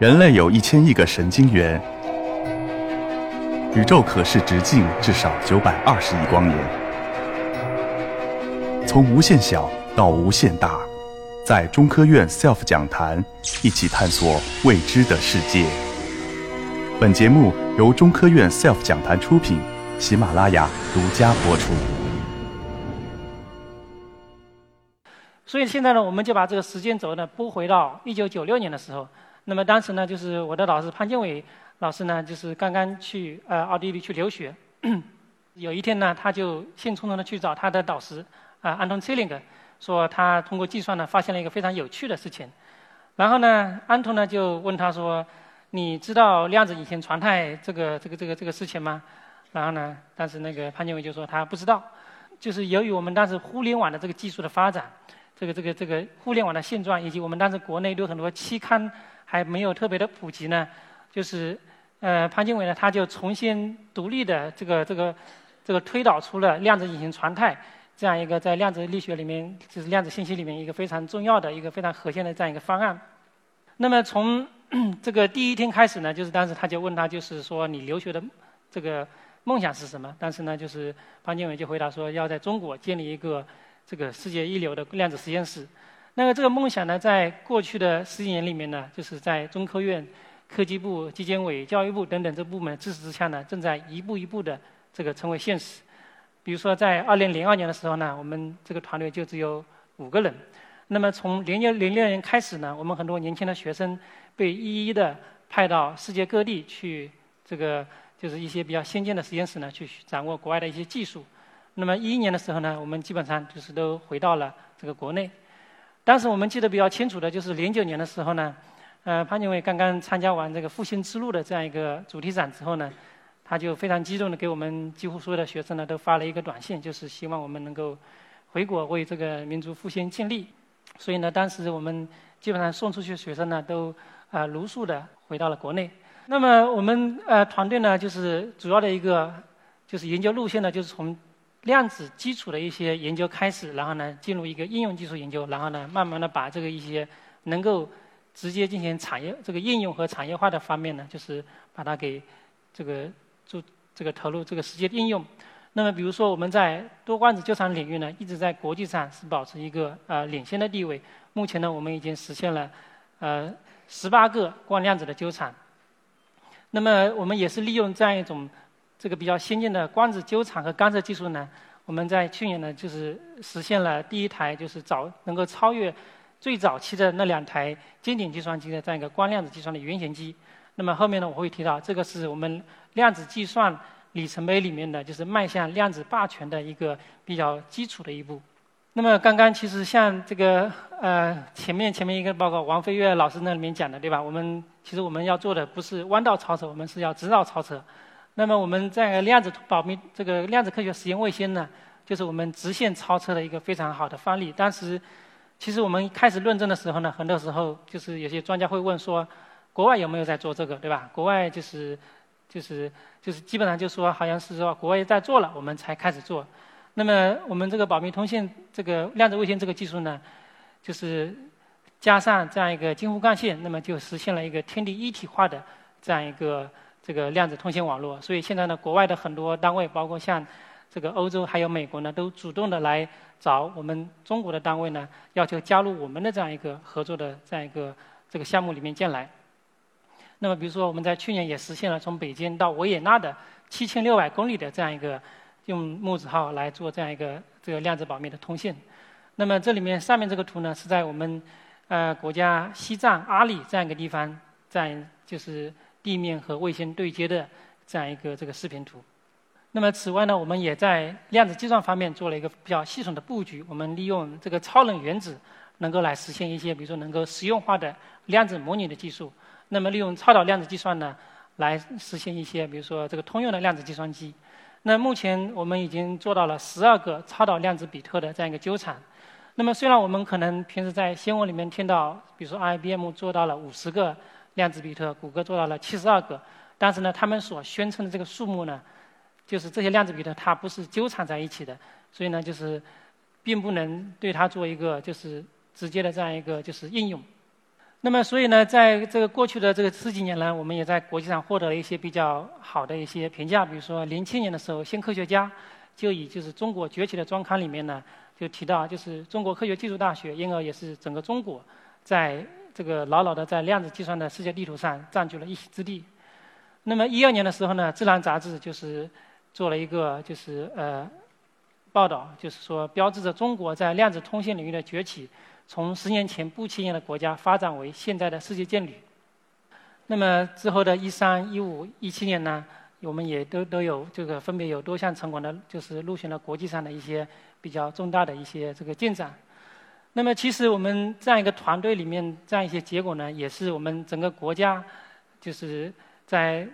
人类有一千亿个神经元，宇宙可视直径至少九百二十亿光年。从无限小到无限大，在中科院 SELF 讲坛一起探索未知的世界。本节目由中科院 SELF 讲坛出品，喜马拉雅独家播出。所以现在呢，我们就把这个时间轴呢拨回到一九九六年的时候。那么当时呢，就是我的老师潘建伟老师呢，就是刚刚去呃奥地利去留学。有一天呢，他就兴冲冲的去找他的导师啊安东切林格，说他通过计算呢发现了一个非常有趣的事情。然后呢，安东呢就问他说：“你知道量子隐形传态这个这个这个这个事情吗？”然后呢，当时那个潘建伟就说他不知道。就是由于我们当时互联网的这个技术的发展，这个这个这个互联网的现状，以及我们当时国内有很多期刊。还没有特别的普及呢，就是呃潘经纬呢，他就重新独立的这个这个这个推导出了量子隐形传态这样一个在量子力学里面就是量子信息里面一个非常重要的一个非常核心的这样一个方案。那么从 这个第一天开始呢，就是当时他就问他就是说你留学的这个梦想是什么？当时呢，就是潘经纬就回答说要在中国建立一个这个世界一流的量子实验室。那么这个梦想呢，在过去的十几年里面呢，就是在中科院、科技部、纪检委、教育部等等这部门支持之下呢，正在一步一步的这个成为现实。比如说，在二零零二年的时候呢，我们这个团队就只有五个人。那么从零六零六年开始呢，我们很多年轻的学生被一一的派到世界各地去，这个就是一些比较先进的实验室呢，去掌握国外的一些技术。那么一一年的时候呢，我们基本上就是都回到了这个国内。当时我们记得比较清楚的就是零九年的时候呢，呃，潘建伟刚刚参加完这个复兴之路的这样一个主题展之后呢，他就非常激动的给我们几乎所有的学生呢都发了一个短信，就是希望我们能够回国为这个民族复兴尽力。所以呢，当时我们基本上送出去的学生呢都啊如数的回到了国内。那么我们呃团队呢就是主要的一个就是研究路线呢就是从。量子基础的一些研究开始，然后呢，进入一个应用技术研究，然后呢，慢慢的把这个一些能够直接进行产业这个应用和产业化的方面呢，就是把它给这个做这个投入这个实际的应用。那么，比如说我们在多光子纠缠领域呢，一直在国际上是保持一个呃领先的地位。目前呢，我们已经实现了呃十八个光量子的纠缠。那么，我们也是利用这样一种。这个比较先进的光子纠缠和干涉技术呢，我们在去年呢就是实现了第一台就是早能够超越最早期的那两台经典计算机的这样一个光量子计算的原型机。那么后面呢我会提到，这个是我们量子计算里程碑里面的就是迈向量子霸权的一个比较基础的一步。那么刚刚其实像这个呃前面前面一个报告王飞跃老师那里面讲的对吧？我们其实我们要做的不是弯道超车，我们是要直道超车。那么我们在量子保密这个量子科学实验卫星呢，就是我们直线超车的一个非常好的范例。当时，其实我们开始论证的时候呢，很多时候就是有些专家会问说，国外有没有在做这个，对吧？国外就是就是就是基本上就说好像是说国外在做了，我们才开始做。那么我们这个保密通信这个量子卫星这个技术呢，就是加上这样一个京沪干线，那么就实现了一个天地一体化的这样一个。这个量子通信网络，所以现在呢，国外的很多单位，包括像这个欧洲还有美国呢，都主动的来找我们中国的单位呢，要求加入我们的这样一个合作的这样一个这个项目里面进来。那么，比如说我们在去年也实现了从北京到维也纳的七千六百公里的这样一个用木子号来做这样一个这个量子保密的通信。那么这里面上面这个图呢，是在我们呃国家西藏阿里这样一个地方，在就是。地面和卫星对接的这样一个这个视频图。那么此外呢，我们也在量子计算方面做了一个比较系统的布局。我们利用这个超冷原子，能够来实现一些，比如说能够实用化的量子模拟的技术。那么利用超导量子计算呢，来实现一些，比如说这个通用的量子计算机。那目前我们已经做到了十二个超导量子比特的这样一个纠缠。那么虽然我们可能平时在新闻里面听到，比如说 IBM 做到了五十个。量子比特，谷歌做到了七十二个，但是呢，他们所宣称的这个数目呢，就是这些量子比特它不是纠缠在一起的，所以呢，就是并不能对它做一个就是直接的这样一个就是应用。那么，所以呢，在这个过去的这个十几年呢，我们也在国际上获得了一些比较好的一些评价。比如说，零七年的时候，《新科学家》就以就是中国崛起的专刊里面呢，就提到就是中国科学技术大学，因而也是整个中国在这个牢牢的在量子计算的世界地图上占据了一席之地。那么一二年的时候呢，《自然》杂志就是做了一个就是呃报道，就是说标志着中国在量子通信领域的崛起。从十年前不起眼的国家发展为现在的世界劲旅。那么之后的一三、一五、一七年呢，我们也都都有这个分别有多项成果的，就是入选了国际上的一些比较重大的一些这个进展。那么其实我们这样一个团队里面这样一些结果呢，也是我们整个国家就是在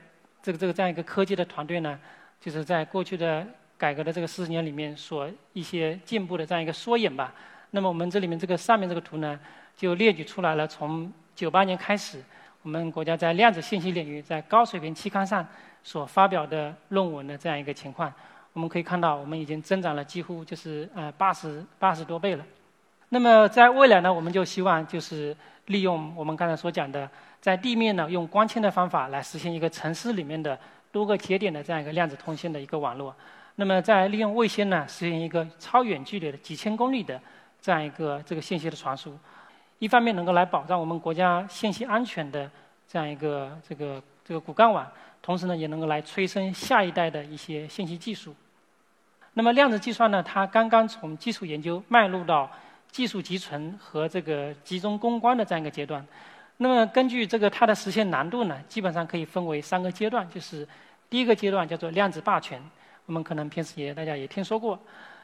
这个这个这样一个科技的团队呢，就是在过去的改革的这个四十年里面所一些进步的这样一个缩影吧。那么我们这里面这个上面这个图呢，就列举出来了。从九八年开始，我们国家在量子信息领域在高水平期刊上所发表的论文的这样一个情况，我们可以看到，我们已经增长了几乎就是呃八十八十多倍了。那么在未来呢，我们就希望就是利用我们刚才所讲的，在地面呢用光纤的方法来实现一个城市里面的多个节点的这样一个量子通信的一个网络。那么在利用卫星呢实现一个超远距离的几千公里的。这样一个这个信息的传输，一方面能够来保障我们国家信息安全的这样一个这个这个骨干网，同时呢也能够来催生下一代的一些信息技术。那么量子计算呢，它刚刚从基础研究迈入到技术集成和这个集中攻关的这样一个阶段。那么根据这个它的实现难度呢，基本上可以分为三个阶段，就是第一个阶段叫做量子霸权，我们可能平时也大家也听说过。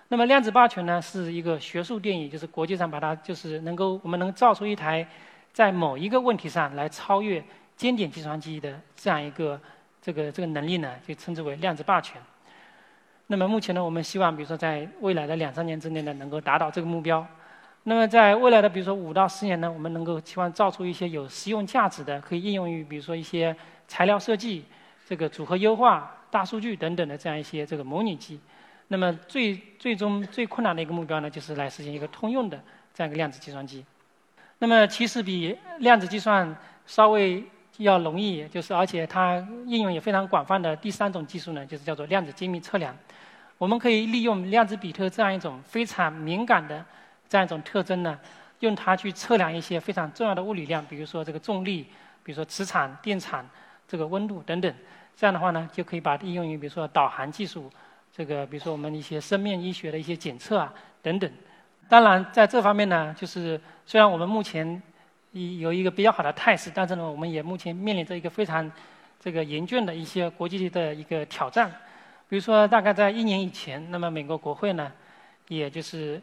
那么量子霸权呢，是一个学术定义，就是国际上把它就是能够我们能造出一台在某一个问题上来超越经典计算机的这样一个这个这个能力呢，就称之为量子霸权。那么目前呢，我们希望比如说在未来的两三年之内呢，能够达到这个目标。那么在未来的比如说五到十年呢，我们能够期望造出一些有实用价值的，可以应用于比如说一些材料设计、这个组合优化、大数据等等的这样一些这个模拟机。那么最最终最困难的一个目标呢，就是来实现一个通用的这样一个量子计算机。那么其实比量子计算稍微要容易，就是而且它应用也非常广泛的第三种技术呢，就是叫做量子精密测量。我们可以利用量子比特这样一种非常敏感的这样一种特征呢，用它去测量一些非常重要的物理量，比如说这个重力，比如说磁场、电场、这个温度等等。这样的话呢，就可以把它应用于比如说导航技术。这个比如说我们一些生命医学的一些检测啊等等，当然在这方面呢，就是虽然我们目前有一个比较好的态势，但是呢，我们也目前面临着一个非常这个严峻的一些国际的一个挑战。比如说，大概在一年以前，那么美国国会呢，也就是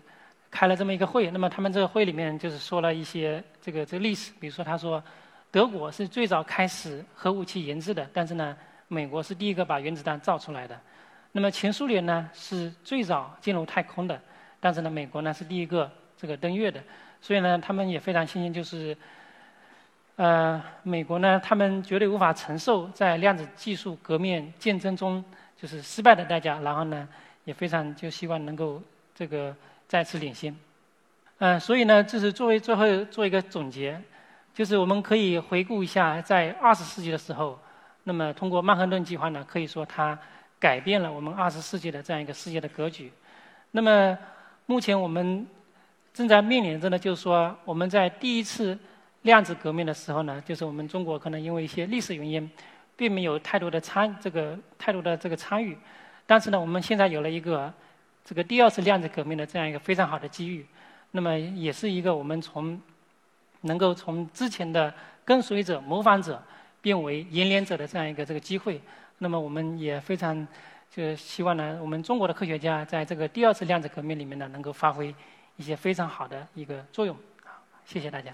开了这么一个会，那么他们这个会里面就是说了一些这个这个历史，比如说他说德国是最早开始核武器研制的，但是呢，美国是第一个把原子弹造出来的。那么前苏联呢是最早进入太空的，但是呢美国呢是第一个这个登月的，所以呢他们也非常庆幸，就是呃美国呢他们绝对无法承受在量子技术革命竞争中就是失败的代价，然后呢也非常就希望能够这个再次领先，嗯所以呢这是作为最后做一个总结，就是我们可以回顾一下在二十世纪的时候，那么通过曼哈顿计划呢可以说它。改变了我们二十世纪的这样一个世界的格局。那么，目前我们正在面临着呢，就是说我们在第一次量子革命的时候呢，就是我们中国可能因为一些历史原因，并没有太多的参这个太多的这个参与。但是呢，我们现在有了一个这个第二次量子革命的这样一个非常好的机遇。那么，也是一个我们从能够从之前的跟随者、模仿者变为引领者的这样一个这个机会。那么我们也非常就希望呢，我们中国的科学家在这个第二次量子革命里面呢，能够发挥一些非常好的一个作用。好，谢谢大家。